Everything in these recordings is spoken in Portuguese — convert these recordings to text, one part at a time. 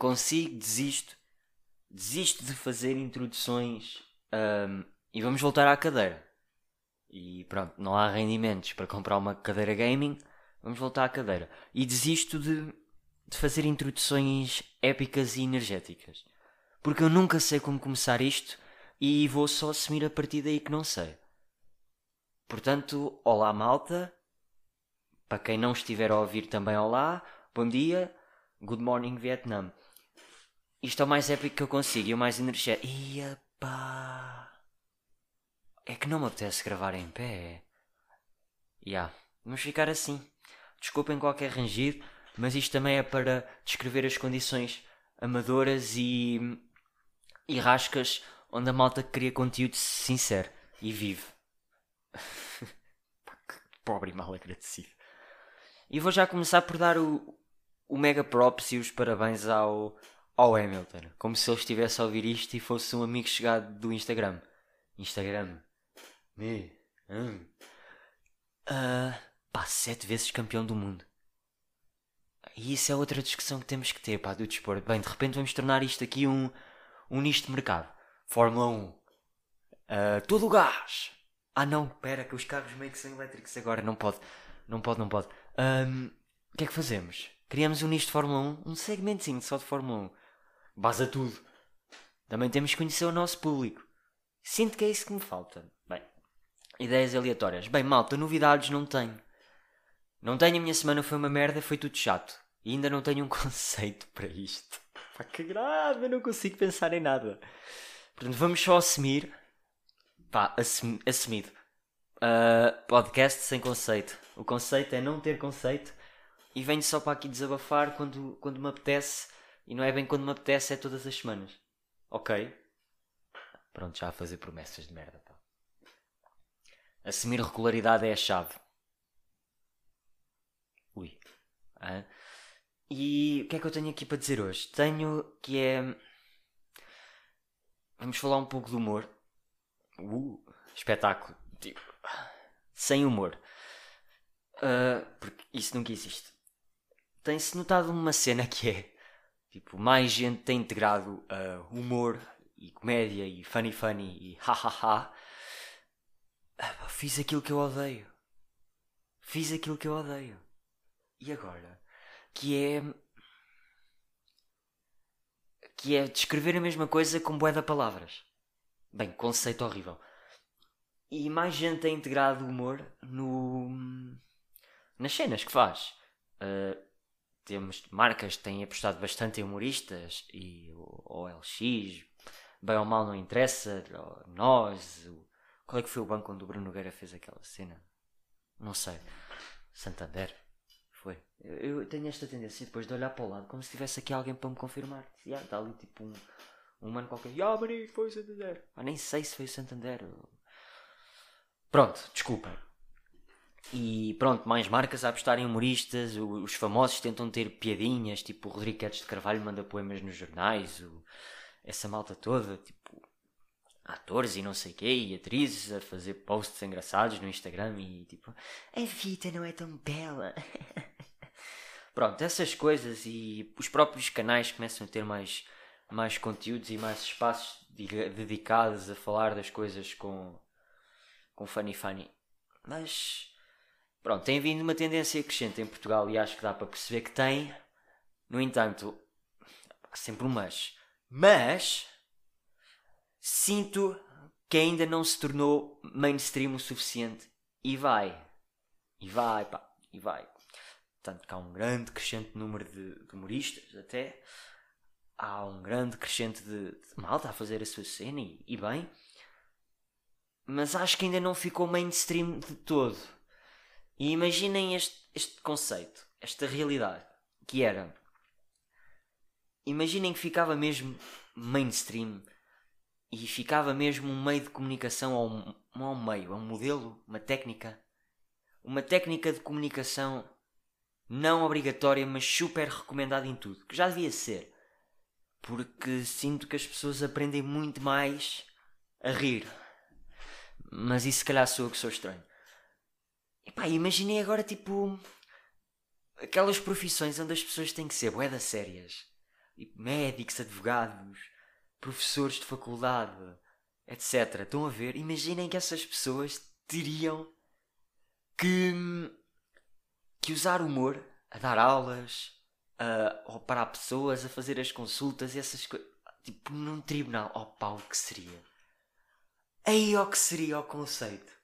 Consigo, desisto. Desisto de fazer introduções um, e vamos voltar à cadeira. E pronto, não há rendimentos para comprar uma cadeira gaming, vamos voltar à cadeira. E desisto de, de fazer introduções épicas e energéticas. Porque eu nunca sei como começar isto e vou só assumir a partir daí que não sei. Portanto, olá malta. Para quem não estiver a ouvir também olá, bom dia, good morning Vietnam. Isto é o mais épico que eu consigo e o mais energético. Ia pá. É que não me apetece gravar em pé. Ya, yeah. vamos ficar assim. Desculpem qualquer rangido, mas isto também é para descrever as condições amadoras e, e rascas onde a malta cria conteúdo sincero e vive. Pobre e mal agradecido. E vou já começar por dar o, o mega props e os parabéns ao, ao Hamilton. Como se ele estivesse a ouvir isto e fosse um amigo chegado do Instagram. Instagram. Me. Hum. Uh, pá, sete vezes campeão do mundo. E isso é outra discussão que temos que ter, pá, do desporto. Bem, de repente vamos tornar isto aqui um, um nicho de mercado. Fórmula 1. Uh, ah, todo o gás. Ah não, pera, que os carros meio que são elétricos agora. Não pode. Não pode, não pode. Um, o que é que fazemos? Criamos um nicho de Fórmula 1, um segmentozinho só de Fórmula 1. Base a tudo. Também temos que conhecer o nosso público. Sinto que é isso que me falta. Bem, ideias aleatórias. Bem, malta, novidades não tenho. Não tenho, a minha semana foi uma merda, foi tudo chato. E ainda não tenho um conceito para isto. Pá, que grave, eu não consigo pensar em nada. Portanto, vamos só assumir. Pá, assum, assumido. Uh, podcast sem conceito. O conceito é não ter conceito e venho só para aqui desabafar quando, quando me apetece. E não é bem quando me apetece, é todas as semanas. Ok? Pronto, já a fazer promessas de merda. Pá. Assumir regularidade é a chave. Ui. Ah. E o que é que eu tenho aqui para dizer hoje? Tenho que é. Vamos falar um pouco do humor. Uh, espetáculo. Tipo, sem humor. Uh, porque isso nunca existe. Tem-se notado uma cena que é. Tipo, mais gente tem integrado uh, humor e comédia e funny funny e hahaha. Uh, fiz aquilo que eu odeio. Fiz aquilo que eu odeio. E agora? Que é que é descrever a mesma coisa com bué de palavras. Bem, conceito horrível. E mais gente tem integrado humor no... nas cenas que faz. Uh, temos marcas que têm apostado bastante em humoristas e o OLX, bem ou mal não interessa, nós, o... qual é que foi o banco onde o Bruno Nogueira fez aquela cena? Não sei. Santander. Foi. Eu, tenho esta tendência depois de olhar para o lado como se tivesse aqui alguém para me confirmar. Yeah, está ali tipo um, um mano qualquer. Ah, Maria, foi o Santander. Ah, nem sei se foi o Santander. Pronto, desculpem. E pronto, mais marcas a apostar em humoristas. Os famosos tentam ter piadinhas, tipo o Rodrigo de Carvalho manda poemas nos jornais. O, essa malta toda, tipo atores e não sei quê, e atrizes a fazer posts engraçados no Instagram e tipo, a vida não é tão bela. Pronto, essas coisas e os próprios canais começam a ter mais, mais conteúdos e mais espaços dedicados a falar das coisas com, com funny funny. Mas pronto, tem vindo uma tendência crescente em Portugal e acho que dá para perceber que tem. No entanto, sempre um mas. Mas sinto que ainda não se tornou mainstream o suficiente. E vai. E vai, pá. E vai. Tanto que há um grande crescente número de, de humoristas, até. Há um grande crescente de, de malta a fazer a sua cena, e, e bem. Mas acho que ainda não ficou mainstream de todo. E imaginem este, este conceito, esta realidade, que era. Imaginem que ficava mesmo mainstream e ficava mesmo um meio de comunicação um, não um meio, é um modelo, uma técnica. Uma técnica de comunicação não obrigatória, mas super recomendada em tudo, que já devia ser. Porque sinto que as pessoas aprendem muito mais a rir. Mas isso se calhar sou eu que sou estranho. E pá, imaginei agora tipo aquelas profissões onde as pessoas têm que ser boedas sérias. Tipo, médicos, advogados, professores de faculdade, etc. Estão a ver? Imaginem que essas pessoas teriam que, que usar humor a dar aulas, a, ou parar pessoas, a fazer as consultas e essas coisas. Tipo, num tribunal. Oh pá, o que seria? Aí o que seria o conceito?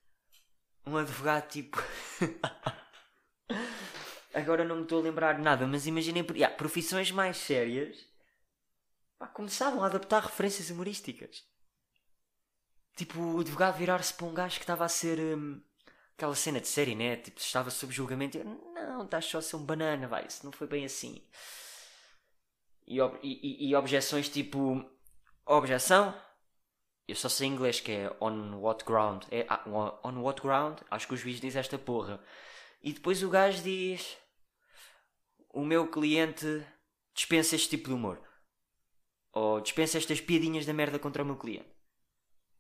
Um advogado tipo. Agora não me estou a lembrar de nada, mas imaginem yeah, profissões mais sérias pá, começavam a adaptar referências humorísticas. Tipo, o advogado virar-se para um gajo que estava a ser. Hum, aquela cena de série, né? Tipo, estava sob julgamento e não, estás só a ser um banana, vai, isso não foi bem assim. E, e, e objeções tipo, objeção, eu só sei inglês que é on what ground, é ah, on what ground, acho que o juiz diz esta porra. E depois o gajo diz, o meu cliente dispensa este tipo de humor. Ou dispensa estas piadinhas da merda contra o meu cliente.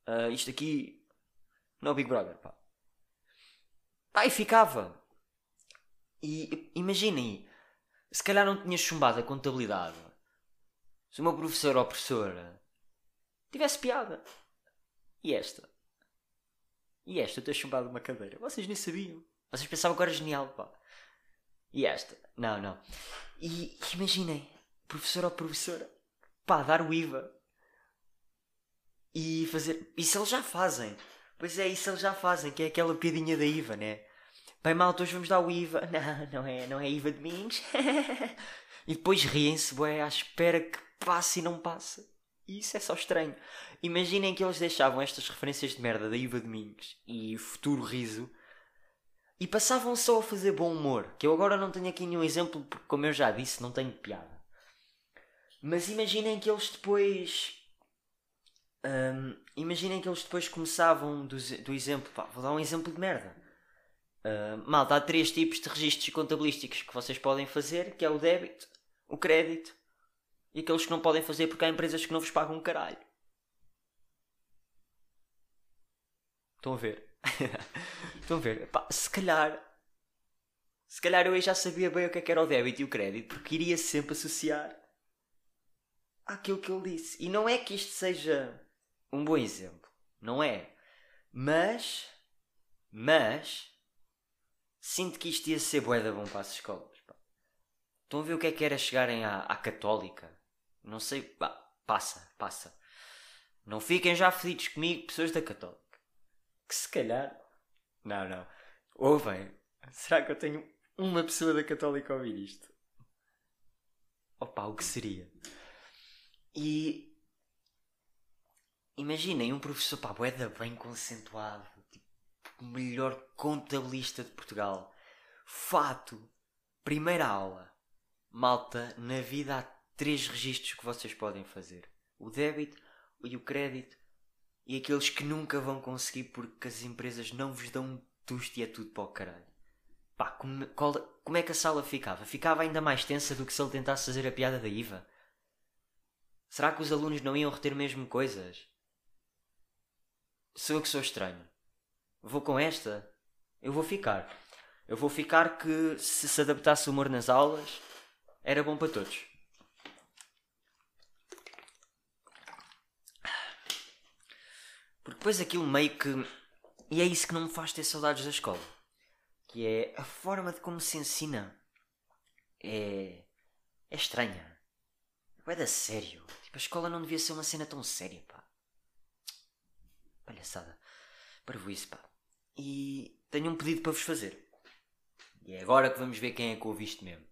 Uh, isto aqui, não Big Brother, pá. Pá, e ficava. E imaginem, se calhar não tinha chumbado a contabilidade. Se o meu professor ou professora tivesse piada. E esta? E esta? Eu ter chumbado uma cadeira. Vocês nem sabiam. Vocês pensavam que era genial, pá. E esta? Não, não. E imaginem, professor ou professora, pá, dar o IVA. E fazer. Isso eles já fazem. Pois é, isso eles já fazem, que é aquela piadinha da IVA, né? Bem, malta, hoje vamos dar o IVA. Não, não é, não é IVA de Domingos. e depois riem-se, boé, à espera que passe e não passa. E isso é só estranho. Imaginem que eles deixavam estas referências de merda da Iva Domingos e futuro riso e passavam só a fazer bom humor. Que eu agora não tenho aqui nenhum exemplo, porque, como eu já disse, não tenho piada. Mas imaginem que eles depois. Hum, imaginem que eles depois começavam do, do exemplo. Pá, vou dar um exemplo de merda. Uh, malta, há três tipos de registros contabilísticos que vocês podem fazer, que é o débito, o crédito e aqueles que não podem fazer porque há empresas que não vos pagam um caralho. Estão a ver? Estão a ver? Epá, se calhar se calhar eu já sabia bem o que, é que era o débito e o crédito porque iria sempre associar àquilo que ele disse. E não é que isto seja um bom exemplo. Não é. Mas mas Sinto que isto ia ser boeda bom para as escolas. Estão a ver o que é que era chegarem à, à católica? Não sei. Passa, passa. Não fiquem já fedidos comigo, pessoas da católica. Que se calhar. Não, não. Ouvem. Será que eu tenho uma pessoa da católica a ouvir isto? Opa, o que seria? E. Imaginem um professor, pá, boeda bem concentrado o melhor contabilista de Portugal. Fato. Primeira aula. Malta, na vida três registros que vocês podem fazer: o débito e o crédito, e aqueles que nunca vão conseguir porque as empresas não vos dão um tusto e é tudo para o caralho. Pá, como, qual, como é que a sala ficava? Ficava ainda mais tensa do que se ele tentasse fazer a piada da IVA? Será que os alunos não iam reter mesmo coisas? Sou eu que sou estranho. Vou com esta? Eu vou ficar. Eu vou ficar que se se adaptasse o humor nas aulas era bom para todos. Porque depois aquilo meio que. E é isso que não me faz ter saudades da escola. Que é a forma de como se ensina. É. É estranha. É da sério. Tipo, a escola não devia ser uma cena tão séria, pá. Palhaçada. Para isso, pá. E tenho um pedido para vos fazer. E é agora que vamos ver quem é que ouve isto mesmo.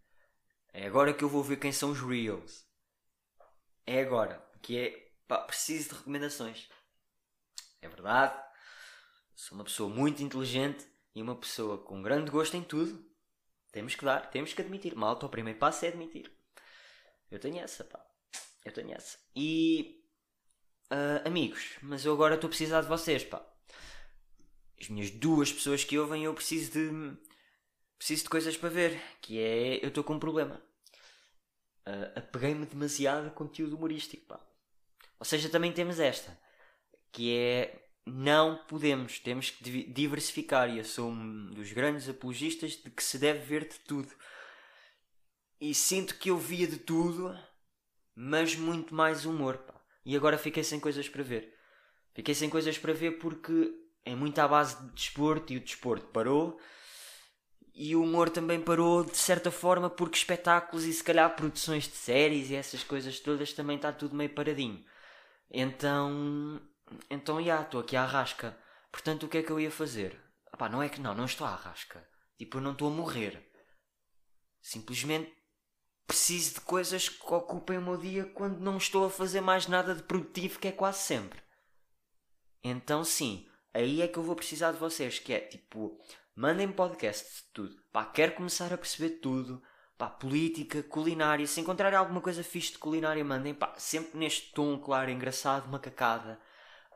É agora que eu vou ver quem são os Reels. É agora. Que é. Pá, preciso de recomendações. É verdade. Sou uma pessoa muito inteligente e uma pessoa com grande gosto em tudo. Temos que dar, temos que admitir. Malta, o primeiro passo é admitir. Eu tenho essa, pá. Eu tenho essa. E. Uh, amigos, mas eu agora estou a precisar de vocês, pá as minhas duas pessoas que ouvem, eu preciso de. preciso de coisas para ver. Que é. eu estou com um problema. Uh, apeguei-me demasiado a conteúdo humorístico, pá. Ou seja, também temos esta. Que é. Não podemos, temos que diversificar. E eu sou um dos grandes apologistas de que se deve ver de tudo. E sinto que eu via de tudo mas muito mais humor, pá. E agora fiquei sem coisas para ver. Fiquei sem coisas para ver porque é muito à base de desporto e o desporto parou. E o humor também parou de certa forma porque espetáculos e se calhar produções de séries e essas coisas todas também está tudo meio paradinho. Então, então já, estou aqui à rasca. Portanto, o que é que eu ia fazer? Epá, não é que não, não estou à rasca. Tipo, eu não estou a morrer. Simplesmente preciso de coisas que ocupem o meu dia quando não estou a fazer mais nada de produtivo, que é quase sempre. Então, sim, aí é que eu vou precisar de vocês, que é tipo, mandem podcasts de tudo. Pá, quero começar a perceber tudo. Pá, política, culinária. Se encontrarem alguma coisa fixe de culinária, mandem. Pá, sempre neste tom, claro, engraçado, macacada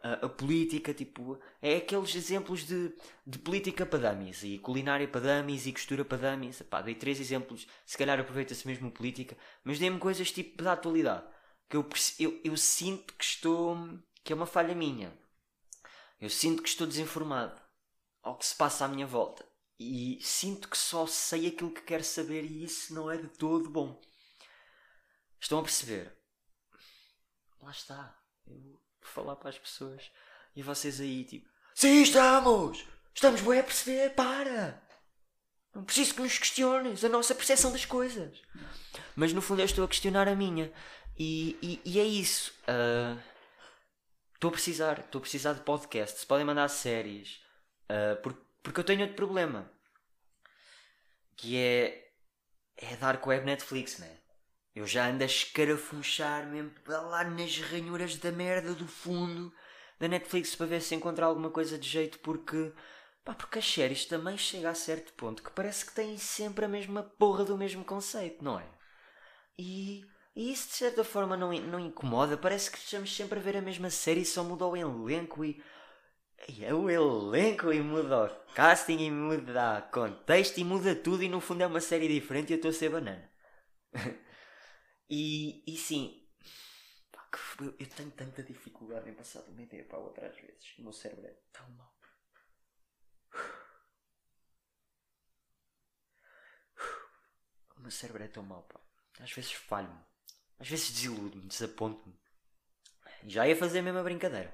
a, a, política, tipo, é aqueles exemplos de, de política para dummies e culinária para dummies e costura para dummies. Epá, dei três exemplos, se calhar aproveita-se mesmo política, mas dei-me coisas tipo da atualidade que eu, eu, eu sinto que estou, que é uma falha minha. Eu sinto que estou desinformado ao que se passa à minha volta e sinto que só sei aquilo que quero saber e isso não é de todo bom. Estão a perceber? Lá está. Eu falar para as pessoas e vocês aí tipo Sim, estamos! Estamos bem a perceber, para! Não preciso que nos questiones a nossa percepção das coisas. Mas no fundo eu estou a questionar a minha. E, e, e é isso. Uh, estou a precisar. Estou a precisar de podcasts. Podem mandar séries. Uh, porque, porque eu tenho outro problema. Que é. É dar com a web Netflix, né? Eu já ando a escarafunchar mesmo lá nas ranhuras da merda do fundo da Netflix para ver se encontrar alguma coisa de jeito porque. Pá, porque as séries também chega a certo ponto que parece que têm sempre a mesma porra do mesmo conceito, não é? E, e isso de certa forma não, não incomoda. Parece que estamos sempre a ver a mesma série só muda o elenco e. E é o elenco e muda o casting e muda o contexto e muda tudo e no fundo é uma série diferente e eu estou a ser banana. E, e sim, eu, eu, tenho tanta dificuldade em passar de uma ideia para outra às vezes. O meu cérebro é tão mau. O meu cérebro é tão mau, pá. Às vezes falho-me. Às vezes desiludo-me, desaponto-me. Já ia fazer a mesma brincadeira.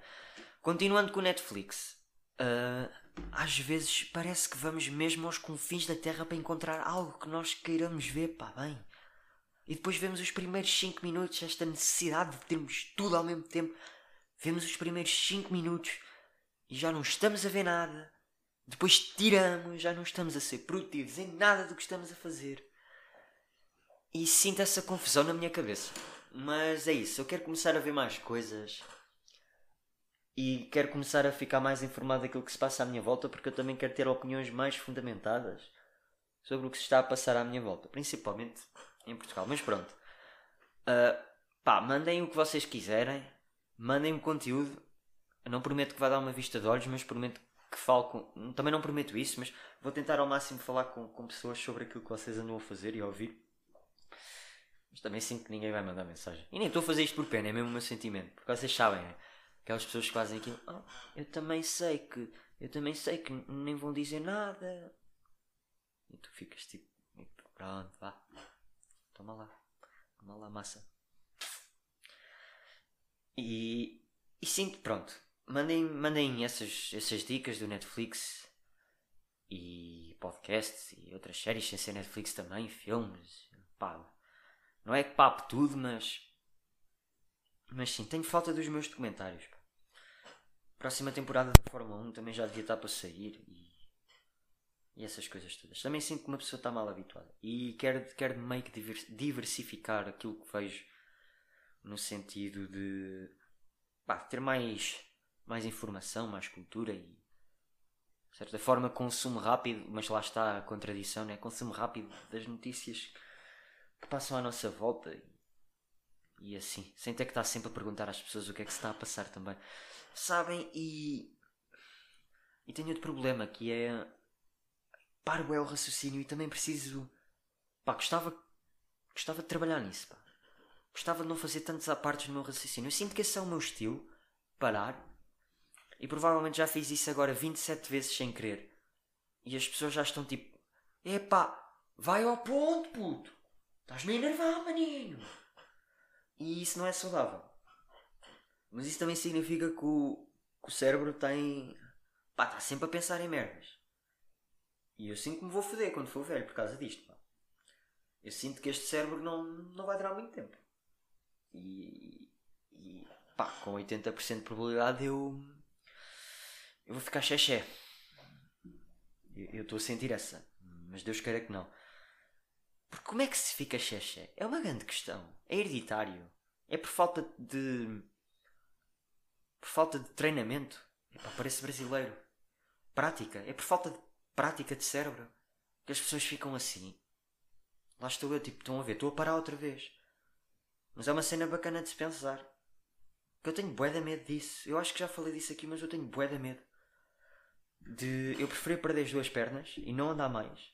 Continuando com o Netflix. Uh, às vezes parece que vamos mesmo aos confins da Terra para encontrar algo que nós queiramos ver, pá, bem. E depois vemos os primeiros 5 minutos, esta necessidade de termos tudo ao mesmo tempo. Vemos os primeiros 5 minutos e já não estamos a ver nada. Depois tiramos, já não estamos a ser produtivos em nada do que estamos a fazer. E sinto essa confusão na minha cabeça. Mas é isso, eu quero começar a ver mais coisas. E quero começar a ficar mais informado daquilo que se passa à minha volta, porque eu também quero ter opiniões mais fundamentadas sobre o que se está a passar à minha volta. Principalmente em Portugal. Mas pronto. Uh, pá, mandem o que vocês quiserem. Mandem-me conteúdo. Eu não prometo que vai dar uma vista de olhos, mas prometo que falo com. Também não prometo isso, mas vou tentar ao máximo falar com, com pessoas sobre aquilo que vocês andam a fazer e a ouvir. Mas também sinto que ninguém vai mandar mensagem. E nem estou a fazer isto por pena, é mesmo o meu sentimento. Porque vocês sabem, é? Aquelas pessoas que fazem aquilo. Oh, eu também sei que. Eu também sei que nem vão dizer nada. E tu ficas tipo. Pronto, vá. Toma lá. Toma lá, massa. E, e sim, pronto. Mandem, mandem essas, essas dicas do Netflix e podcasts e outras séries sem ser Netflix também, filmes. Pá, não é que papo tudo, mas. Mas sim, tenho falta dos meus documentários. Próxima temporada da Fórmula 1 também já devia estar para sair e e essas coisas todas. Também sinto que uma pessoa está mal habituada e quero, quero meio que diversificar aquilo que vejo no sentido de pá, ter mais, mais informação, mais cultura e de certa forma consumo rápido, mas lá está a contradição, né? consumo rápido das notícias que passam à nossa volta e, e assim, sem ter que estar sempre a perguntar às pessoas o que é que se está a passar também. Sabem? E, e tenho outro problema que é paro é o raciocínio e também preciso. Pá, gostava, gostava de trabalhar nisso, pá. Gostava de não fazer tantos apartes no meu raciocínio. Eu sinto que esse é o meu estilo, parar. E provavelmente já fiz isso agora 27 vezes sem querer. E as pessoas já estão tipo: Epá, vai ao ponto, puto. Estás-me a enervar, maninho. E, isso não é saudável. Mas isso também significa que o, que o cérebro tem. pá, está sempre a pensar em merdas. E eu sinto que me vou foder quando for velho por causa disto, pá. Eu sinto que este cérebro não, não vai durar muito tempo. E. e pá, com 80% de probabilidade eu. eu vou ficar xexé. Eu estou a sentir essa. Mas Deus queira que não. Porque como é que se fica xexé? É uma grande questão. É hereditário. É por falta de. por falta de treinamento. Epá, parece brasileiro. Prática. É por falta de prática de cérebro que as pessoas ficam assim. Lá estou eu, tipo, estão a ver, estou a parar outra vez. Mas é uma cena bacana de se pensar. Que eu tenho bué de medo disso. Eu acho que já falei disso aqui, mas eu tenho bué de medo. De. Eu preferia perder as duas pernas e não andar mais.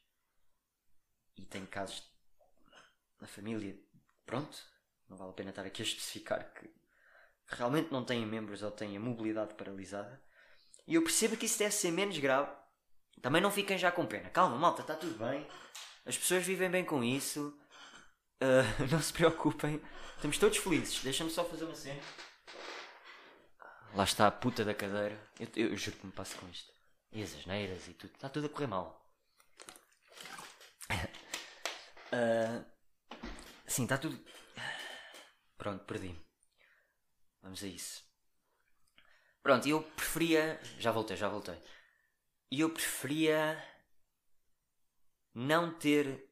E tenho casos na família. Pronto. Não vale a pena estar aqui a especificar que realmente não têm membros ou têm a mobilidade paralisada. E eu percebo que isso deve ser menos grave. Também não fiquem já com pena. Calma, malta, está tudo bem. As pessoas vivem bem com isso. Uh, não se preocupem. Estamos todos felizes. Deixa-me só fazer uma cena. Lá está a puta da cadeira. Eu, eu, eu juro que me passo com isto. E as asneiras e tudo. Está tudo a correr mal. Uh, sim, está tudo. Pronto, perdi. Vamos a isso. Pronto, eu preferia. Já voltei, já voltei. E eu preferia. Não ter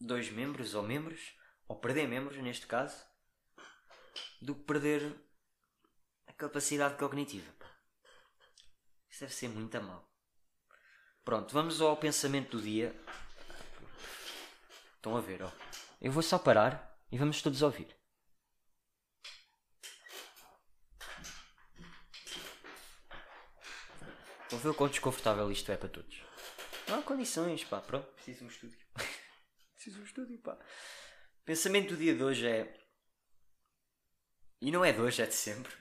dois membros ou membros, ou perder membros neste caso, do que perder a capacidade cognitiva. Isso deve ser muito a mal. Pronto, vamos ao pensamento do dia. Estão a ver, ó. Eu vou só parar e vamos todos ouvir. A ver o quão desconfortável isto é para todos. Não há condições, pá. Pronto, preciso de um estúdio. preciso de um estúdio, pá. Pensamento do dia de hoje é. E não é de hoje, é de sempre.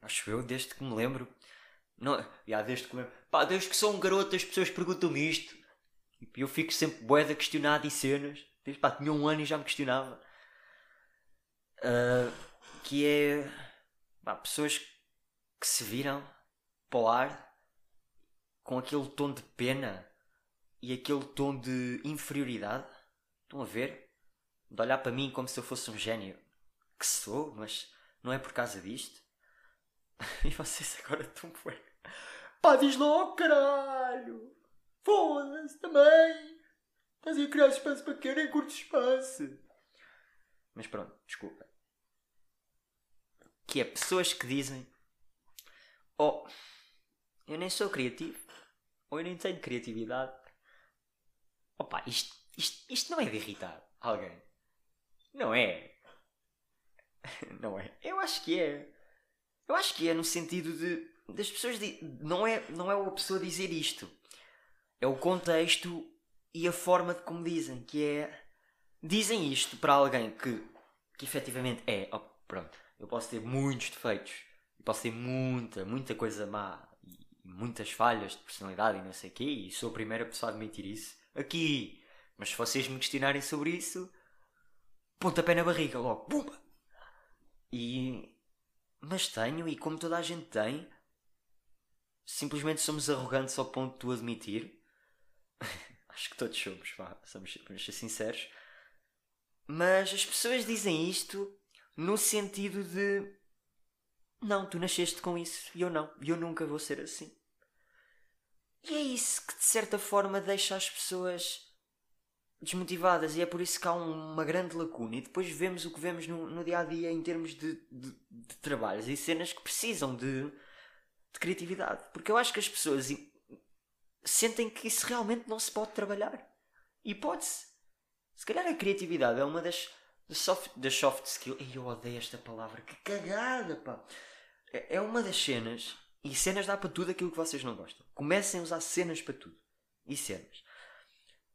Acho eu, desde que me lembro. Não, já, desde que me lembro. Pá, desde que sou um garoto as pessoas perguntam-me isto. E eu fico sempre boeda questionado em cenas. Desde, pá, tinha um ano e já me questionava. Uh, que é. Pá, pessoas que se viram para o ar com aquele tom de pena e aquele tom de inferioridade. Estão a ver? De olhar para mim como se eu fosse um gênio. Que sou, mas não é por causa disto. e vocês agora estão bem. Pá, diz logo, caralho! Foda-se também! Estás a criar espaço para quem nem curto espaço. Mas pronto, desculpa. Que é pessoas que dizem: Oh, eu nem sou criativo. Ou eu nem tenho criatividade. Opa, isto, isto, isto não é de irritar alguém. Não é. Não é. Eu acho que é. Eu acho que é no sentido de. Das pessoas. De, não, é, não é a pessoa dizer isto. É o contexto e a forma de como dizem. Que é. Dizem isto para alguém que. Que efetivamente é. Oh, pronto. Eu posso ter muitos defeitos. Posso ter muita, muita coisa má. Muitas falhas de personalidade e não sei o quê. E sou a primeira pessoa a admitir isso. Aqui. Mas se vocês me questionarem sobre isso. Pontapé na barriga logo. Pumba! E. Mas tenho, e como toda a gente tem, simplesmente somos arrogantes ao ponto de tu admitir. Acho que todos somos, somos, vamos ser sinceros. Mas as pessoas dizem isto no sentido de. Não, tu nasceste com isso e eu não. E eu nunca vou ser assim. E é isso que de certa forma deixa as pessoas desmotivadas e é por isso que há uma grande lacuna. E depois vemos o que vemos no, no dia a dia em termos de, de, de, trabalhos e cenas que precisam de, de criatividade. Porque eu acho que as pessoas sentem que isso realmente não se pode trabalhar. E pode-se. Se calhar a criatividade é uma das, das, soft, das soft skills. E eu odeio esta palavra. Que cagada, pá. É, é uma das cenas. E cenas dá para tudo aquilo que vocês não gostam. Comecem a usar cenas para tudo. E cenas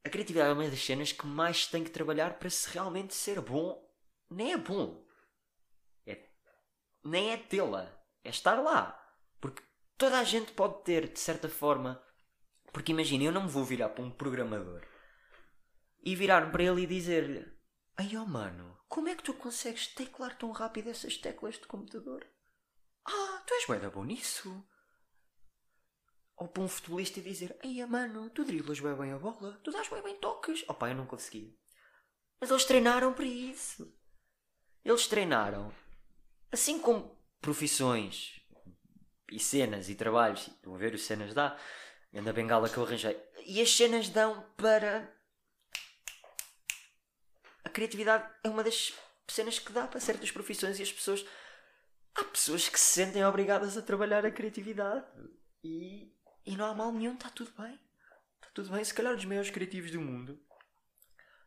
a criatividade é uma das cenas que mais tem que trabalhar para se realmente ser bom. Nem é bom. É, nem é tê-la. É estar lá. Porque toda a gente pode ter, de certa forma. Porque imagina, eu não me vou virar para um programador e virar-me para ele e dizer-lhe: Ai oh mano, como é que tu consegues teclar tão rápido essas teclas de computador? Ah, tu és bué bom nisso. Ou para um futebolista dizer, ai mano, tu driblas bem bem a bola, tu dás bem bem toques. Pá, eu não consegui. Mas eles treinaram para isso. Eles treinaram. Assim como profissões e cenas e trabalhos, estão a ver os cenas dá, anda bengala que eu arranjei. E as cenas dão para a criatividade é uma das cenas que dá para certas profissões e as pessoas. Há pessoas que se sentem obrigadas a trabalhar a criatividade e, e não há mal nenhum, está tudo bem. Está tudo bem. Se calhar os maiores criativos do mundo,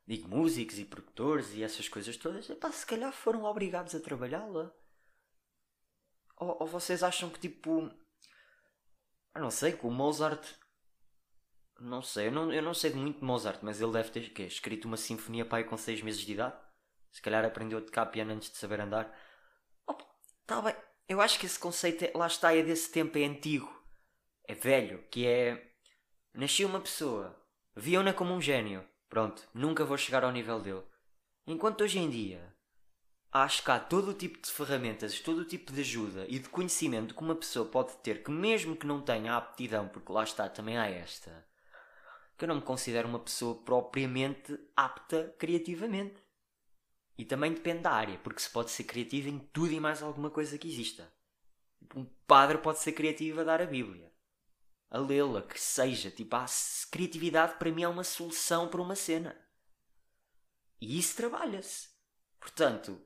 digo músicos e produtores e essas coisas todas, epá, se calhar foram obrigados a trabalhá-la. Ou, ou vocês acham que tipo. Eu não sei, que o Mozart não sei, eu não, eu não sei muito de Mozart, mas ele deve ter que, escrito uma sinfonia pai com 6 meses de idade. Se calhar aprendeu a tocar piano antes de saber andar. Oh, tá bem. Eu acho que esse conceito, é, lá está, é desse tempo, é antigo. É velho, que é... Nasceu uma pessoa, viam-na como um gênio. Pronto, nunca vou chegar ao nível dele. Enquanto hoje em dia, acho que há todo o tipo de ferramentas, todo o tipo de ajuda e de conhecimento que uma pessoa pode ter, que mesmo que não tenha aptidão, porque lá está, também há esta que eu não me considero uma pessoa propriamente apta criativamente. E também depende da área, porque se pode ser criativo em tudo e mais alguma coisa que exista. Um padre pode ser criativo a dar a Bíblia, a lê-la, que seja. Tipo, a criatividade para mim é uma solução para uma cena. E isso trabalha-se. Portanto,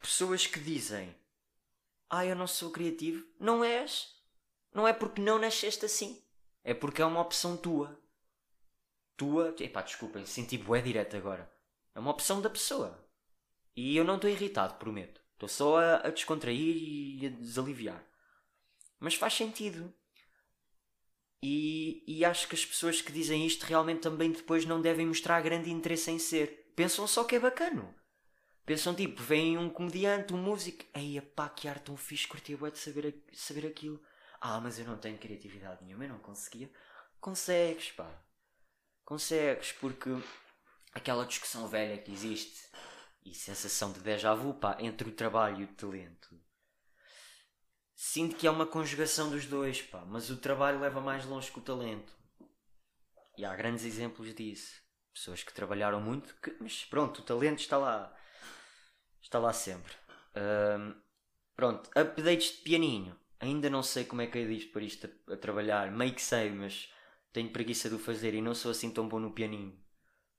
pessoas que dizem Ah, eu não sou criativo, não és. Não é porque não nasceste assim. É porque é uma opção tua tua. Epá, desculpem, senti bué direto agora. É uma opção da pessoa. E eu não estou irritado, prometo. Estou só a, a descontrair e a desaliviar. Mas faz sentido. E, e acho que as pessoas que dizem isto realmente também depois não devem mostrar grande interesse em ser. Pensam só que é bacano. Pensam tipo, vem um comediante, um músico. Ei, pá, que arte tão fixe, curtia bué de saber, saber aquilo. Ah, mas eu não tenho criatividade nenhuma, eu não conseguia. Consegues, pá. Consegues, porque aquela discussão velha que existe e sensação de déjà vu pá, entre o trabalho e o talento. Sinto que é uma conjugação dos dois, pá, mas o trabalho leva mais longe que o talento. E há grandes exemplos disso. Pessoas que trabalharam muito, que, mas pronto, o talento está lá. Está lá sempre. Um, pronto, updates de pianinho. Ainda não sei como é que é disto para isto a, a trabalhar. Meio que sei, mas tenho preguiça de o fazer e não sou assim tão bom no pianinho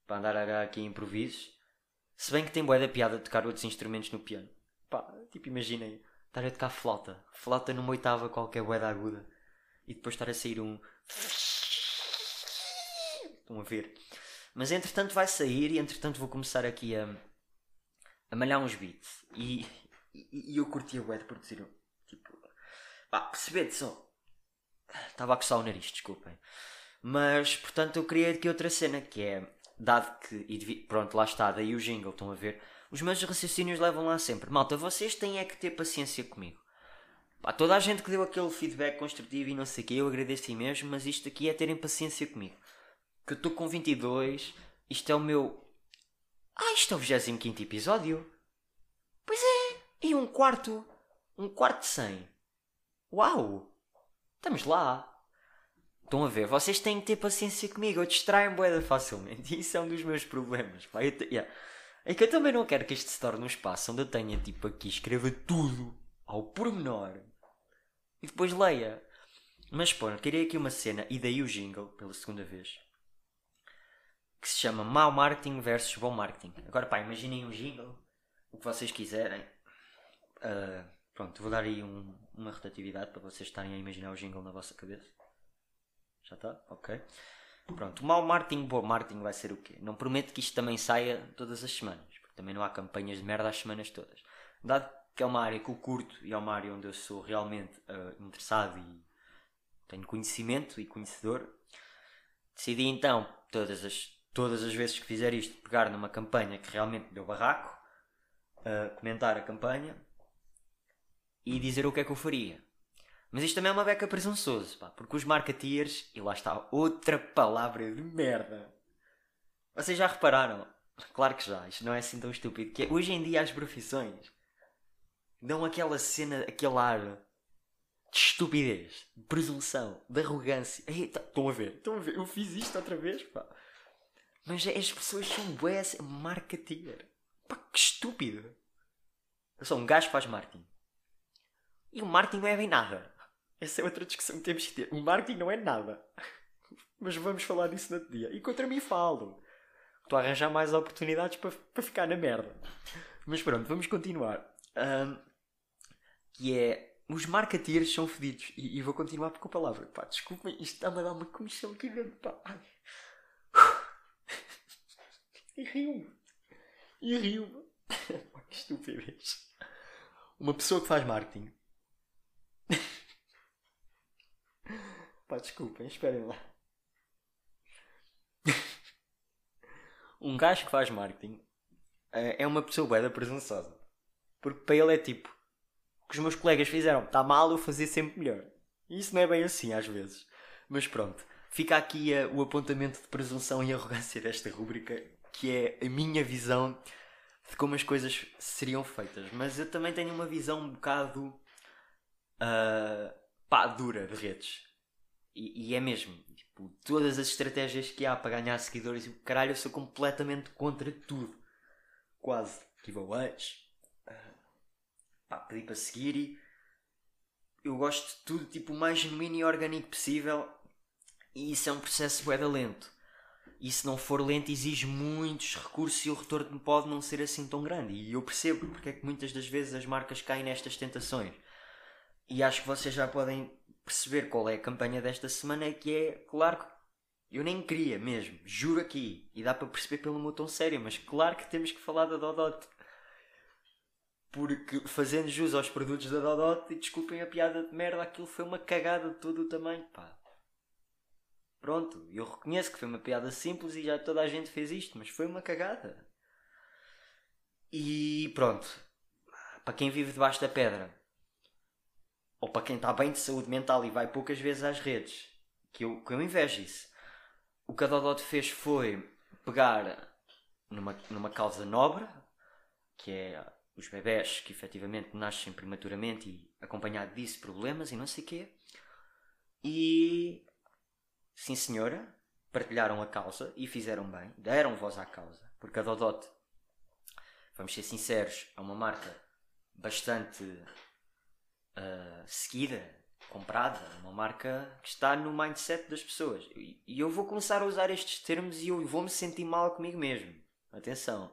para andar a aqui improvisos. Se bem que tem boa da piada tocar outros instrumentos no piano. Pá, tipo, imaginem estar a tocar flauta, flauta numa oitava qualquer boeda aguda e depois estar a sair um. Estão a ver? Mas entretanto vai sair e entretanto vou começar aqui a, a malhar uns beats e, e, e eu curti a bué de produzir. Tipo, pá, percebete só. Estava a coçar o nariz, desculpem. Mas, portanto, eu criei aqui outra cena que é, dado que, e pronto, lá está, daí o jingle, estão a ver? Os meus raciocínios levam lá sempre. Malta, vocês têm é que ter paciência comigo. Pá, toda a gente que deu aquele feedback construtivo e não sei o que, eu agradeço mesmo, mas isto aqui é terem paciência comigo. Que eu estou com 22, isto é o meu. Ah, isto é o 25 episódio? Pois é, e um quarto. Um quarto de 100. Uau! Estamos lá. Estão a ver? Vocês têm que ter paciência comigo. Eu distraio-me boeda facilmente. Isso é um dos meus problemas. Pá. Eu te... yeah. É que eu também não quero que este se torne um espaço onde eu tenha tipo aqui, escreva tudo ao pormenor e depois leia. Mas pô, queria aqui uma cena e daí o jingle, pela segunda vez, que se chama Mau Marketing versus Bom Marketing. Agora pá, imaginem um jingle, o que vocês quiserem. Uh, pronto, vou dar aí um, uma rotatividade para vocês estarem a imaginar o jingle na vossa cabeça. Já está? Ok. Pronto, mau marketing, bom marketing vai ser o quê? Não prometo que isto também saia todas as semanas, porque também não há campanhas de merda às semanas todas. Dado que é uma área que eu curto e é uma área onde eu sou realmente uh, interessado e tenho conhecimento e conhecedor, decidi então, todas as, todas as vezes que fizer isto, pegar numa campanha que realmente deu barraco, uh, comentar a campanha e dizer o que é que eu faria. Mas isto também é uma beca presunçoso, pá, porque os marketeers, e lá está outra palavra de merda. Vocês já repararam? Claro que já, isto não é assim tão estúpido. Que é, hoje em dia as profissões dão aquela cena, aquele ar de estupidez, de presunção, de arrogância. Eita, estão a ver, estão a ver, eu fiz isto outra vez, pá. Mas as pessoas são bués marketeer. Pá, que estúpido. Eu sou um gajo que faz marketing. E o marketing não é bem nada. Essa é outra discussão que temos que ter. O marketing não é nada. Mas vamos falar disso no outro dia. E contra mim falo. Estou a arranjar mais oportunidades para, para ficar na merda. Mas pronto, vamos continuar. Um, que é. Os marketeers são fedidos. E, e, vou continuar com a palavra. Pá, desculpem, isto está-me a dar uma comissão aqui dentro. Pá. E rio-me. E rio-me. que estupidez. Uma pessoa que faz marketing. Pá, desculpem, esperem lá. um gajo que faz marketing é uma pessoa da presunçosa. Porque para ele é tipo: o que os meus colegas fizeram está mal, eu fazer sempre melhor. E isso não é bem assim às vezes. Mas pronto, fica aqui uh, o apontamento de presunção e arrogância desta rúbrica, que é a minha visão de como as coisas seriam feitas. Mas eu também tenho uma visão um bocado uh, pá, dura de redes. E, é mesmo. Tipo, todas as estratégias que há para ganhar seguidores e caralho, eu sou completamente contra tudo. Quase. Giveaways. Uh, pá, pedir para seguir e eu gosto de tudo tipo o mais genuíno e orgânico possível e isso é um processo bué lento e se não for lento exige muitos recursos e o retorno pode não ser assim tão grande. E eu percebo porque é que muitas das vezes as marcas caem nestas tentações. E acho que vocês já podem perceber qual é a campanha desta semana, é que é, claro que eu nem queria mesmo, juro aqui, e dá para perceber pelo meu tom sério, mas claro que temos que falar da Dodot. Porque fazendo jus aos produtos da Dodot, e desculpem a piada de merda, aquilo foi uma cagada de todo o tamanho, pá. Pronto, eu reconheço que foi uma piada simples e já toda a gente fez isto, mas foi uma cagada. E pronto, para quem vive debaixo da pedra, ou para quem está bem de saúde mental e vai poucas vezes às redes, que eu, que eu invejo isso. O que a Dodot fez foi pegar numa, numa causa nobre, que é os bebés que efetivamente nascem prematuramente e acompanhado disso problemas e não sei o quê, e sim senhora, partilharam a causa e fizeram bem, deram voz à causa, porque a Dodot, vamos ser sinceros, é uma marca bastante uh, seguida, comprada, uma marca que está no mindset das pessoas. E, eu vou começar a usar estes termos e eu vou-me sentir mal comigo mesmo. Atenção.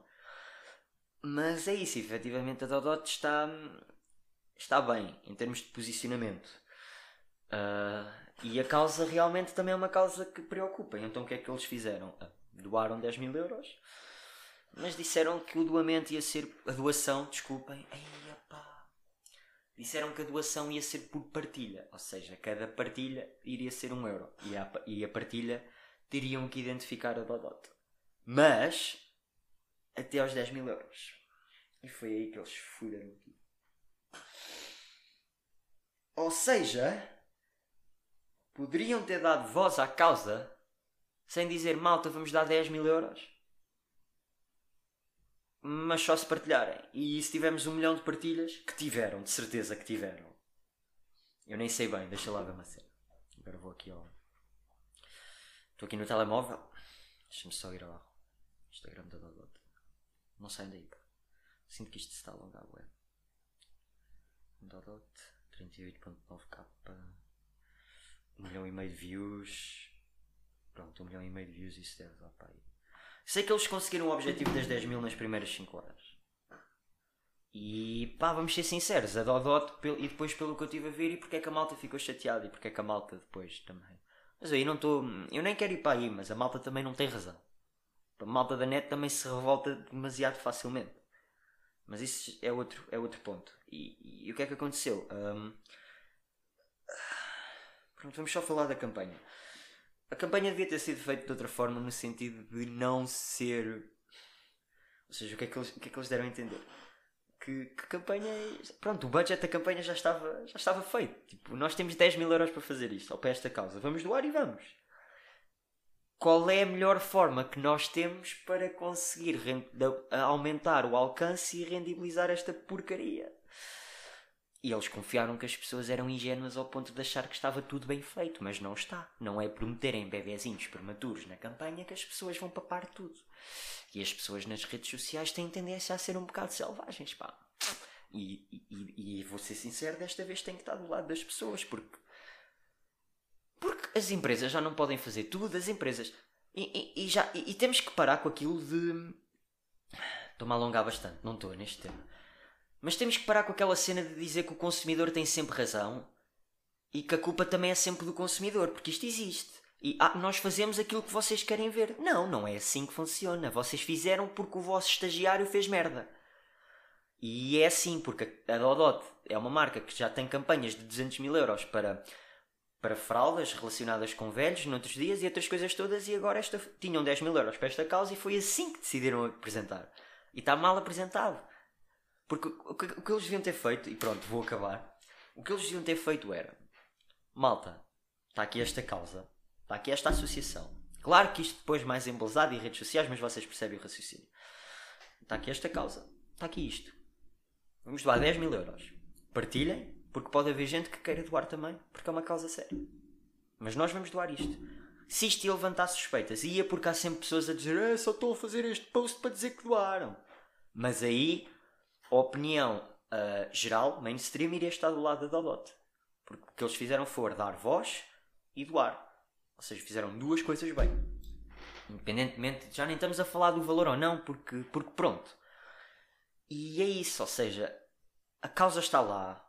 Mas é isso, efetivamente a Dodot está, está bem em termos de posicionamento. Uh, e a causa realmente também é uma causa que preocupa. Então o que é que eles fizeram? Ah, doaram 10 mil euros, mas disseram que o doamento ia ser. A doação, desculpem. Pá. Disseram que a doação ia ser por partilha, ou seja, cada partilha iria ser um euro e a, e a partilha teriam que identificar a Dodot. Mas até aos 10 mil euros. E foi aí que eles fuderam tudo. Ou seja, poderiam ter dado voz à causa sem dizer malta, vamos dar 10 mil euros. Mas só se partilharem. E se tivermos um milhão de partilhas, que tiveram, de certeza que tiveram. Eu nem sei bem, deixa lá ver uma cena. Agora vou aqui ao. Estou aqui no telemóvel. Deixa-me só ir ao Instagram da Dodot. Não saem daí. Sinto que isto se está a alongar, ué. Dodot 38.9k um milhão e meio de views. Pronto, um milhão e meio de views isso deve dar para aí. Sei que eles conseguiram o objetivo das 10 mil nas primeiras 5 horas. E pá, vamos ser sinceros, a Dodot, e depois pelo que eu estive a ver, e porque é que a malta ficou chateada, e porque é que a malta depois também. Mas aí não estou. Eu nem quero ir para aí, mas a malta também não tem razão. A malta da net também se revolta demasiado facilmente. Mas isso é outro, é outro ponto. E, e o que é que aconteceu? Um, Pronto, vamos só falar da campanha. A campanha devia ter sido feita de outra forma, no sentido de não ser. Ou seja, o que é que eles, o que é que eles deram a entender? Que, que campanha. É Pronto, o budget da campanha já estava, já estava feito. Tipo, nós temos 10 mil euros para fazer isto, ou para esta causa. Vamos doar e vamos. qual é a melhor forma que nós temos para conseguir aumentar o alcance e rendibilizar esta porcaria. E eles confiaram que as pessoas eram ingênuas ao ponto de achar que estava tudo bem feito, mas não está. Não é por meterem bebezinhos prematuros na campanha que as pessoas vão papar tudo. E as pessoas nas redes sociais têm tendência a ser um bocado selvagens, pá. E, e, e vou ser sincero, desta vez tenho que estar do lado das pessoas, porque porque as empresas já não podem fazer tudo, as empresas. E, e, e já, e, temos que parar com aquilo de. Estou-me a alongar bastante, não estou neste tema. Mas temos que parar com aquela cena de dizer que o consumidor tem sempre razão e que a culpa também é sempre do consumidor, porque isto existe. E ah, nós fazemos aquilo que vocês querem ver. Não, não é assim que funciona. Vocês fizeram porque o vosso estagiário fez merda. E é assim, porque a Dodot é uma marca que já tem campanhas de 200 mil euros para para fraldas relacionadas com velhos noutros dias e outras coisas todas e agora esta, tinham 10 mil euros para esta causa e foi assim que decidiram apresentar. E está mal apresentado. Porque o que, o que eles deviam ter feito, e pronto, vou acabar. O que eles deviam ter feito era: malta, está aqui esta causa, está aqui esta associação. Claro que isto depois mais embelezado em redes sociais, mas vocês percebem o raciocínio. Está aqui esta causa, está aqui isto. Vamos doar 10 mil euros. Partilhem, porque pode haver gente que queira doar também, porque é uma causa séria. Mas nós vamos doar isto. Se isto ia levantar suspeitas, ia porque há sempre pessoas a dizer eh, só estou a fazer este post para dizer que doaram. Mas aí, a opinião uh, geral, mainstream, iria estar do lado da Dodot. Porque o que eles fizeram foi dar voz e doar. Ou seja, fizeram duas coisas bem. Independentemente, já nem estamos a falar do valor ou não, porque, porque pronto. E é isso, ou seja, a causa está lá,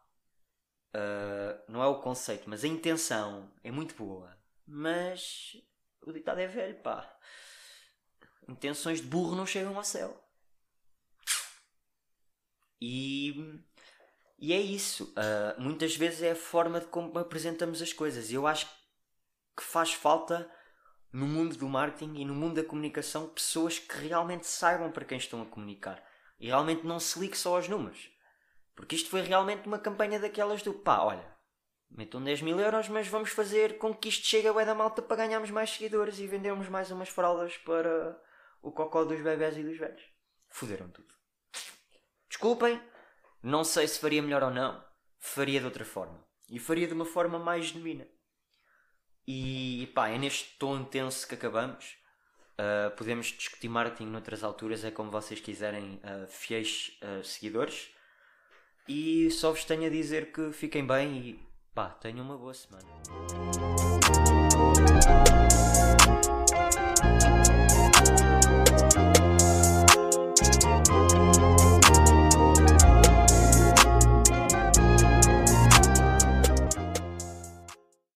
Uh, não é o conceito, mas a intenção é muito boa. Mas o ditado é velho, pá. Intenções de burro não chegam ao céu. E, e é isso. Uh, muitas vezes é a forma de como apresentamos as coisas. E eu acho que faz falta no mundo do marketing e no mundo da comunicação pessoas que realmente saibam para quem estão a comunicar. E realmente não se ligue só aos números. Porque isto foi realmente uma campanha daquelas do pá, olha, metam 10 mil euros, mas vamos fazer com que isto chegue a da malta para ganharmos mais seguidores e vendermos mais umas fraldas para o cocó dos bebés e dos velhos. Fuderam tudo. Desculpem, não sei se faria melhor ou não, faria de outra forma. E faria de uma forma mais genuína. E pá, é neste tom intenso que acabamos. Uh, podemos discutir marketing noutras alturas, é como vocês quiserem, uh, fiéis uh, seguidores. E só vos tenho a dizer que fiquem bem e pá, tenham uma boa semana.